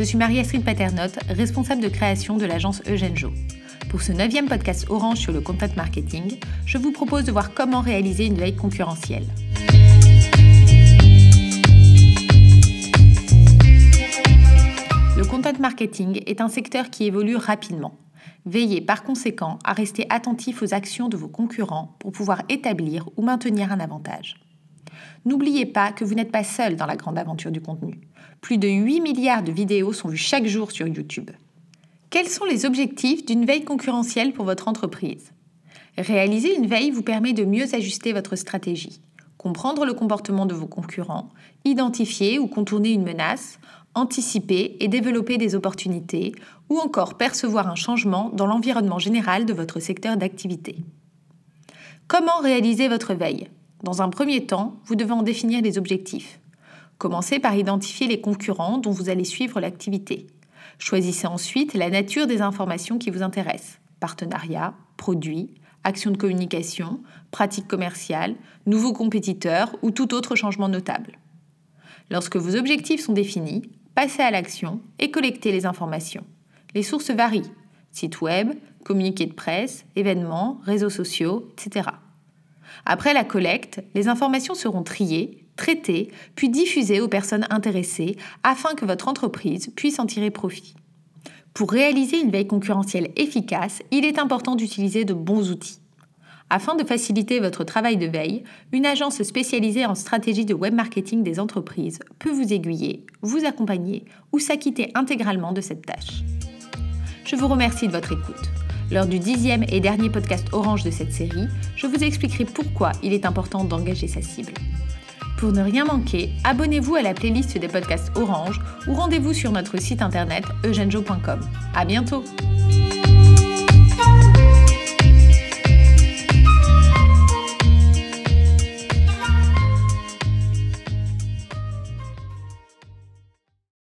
suis Marie-Astrid Paternotte, responsable de création de l'agence Eugène Jo. Pour ce neuvième podcast Orange sur le content marketing, je vous propose de voir comment réaliser une veille concurrentielle. Le content marketing est un secteur qui évolue rapidement. Veillez par conséquent à rester attentif aux actions de vos concurrents pour pouvoir établir ou maintenir un avantage. N'oubliez pas que vous n'êtes pas seul dans la grande aventure du contenu. Plus de 8 milliards de vidéos sont vues chaque jour sur YouTube. Quels sont les objectifs d'une veille concurrentielle pour votre entreprise? Réaliser une veille vous permet de mieux ajuster votre stratégie, comprendre le comportement de vos concurrents, identifier ou contourner une menace, anticiper et développer des opportunités ou encore percevoir un changement dans l'environnement général de votre secteur d'activité. Comment réaliser votre veille? Dans un premier temps, vous devez en définir les objectifs. Commencez par identifier les concurrents dont vous allez suivre l'activité. Choisissez ensuite la nature des informations qui vous intéressent. Partenariat, produits, actions de communication, pratiques commerciales, nouveaux compétiteurs ou tout autre changement notable. Lorsque vos objectifs sont définis, passez à l'action et collectez les informations. Les sources varient sites web, communiqués de presse, événements, réseaux sociaux, etc. Après la collecte, les informations seront triées, traitées, puis diffusées aux personnes intéressées afin que votre entreprise puisse en tirer profit. Pour réaliser une veille concurrentielle efficace, il est important d'utiliser de bons outils. Afin de faciliter votre travail de veille, une agence spécialisée en stratégie de web marketing des entreprises peut vous aiguiller, vous accompagner ou s'acquitter intégralement de cette tâche. Je vous remercie de votre écoute. Lors du dixième et dernier podcast Orange de cette série, je vous expliquerai pourquoi il est important d'engager sa cible. Pour ne rien manquer, abonnez-vous à la playlist des podcasts Orange ou rendez-vous sur notre site internet eugenjo.com. À bientôt!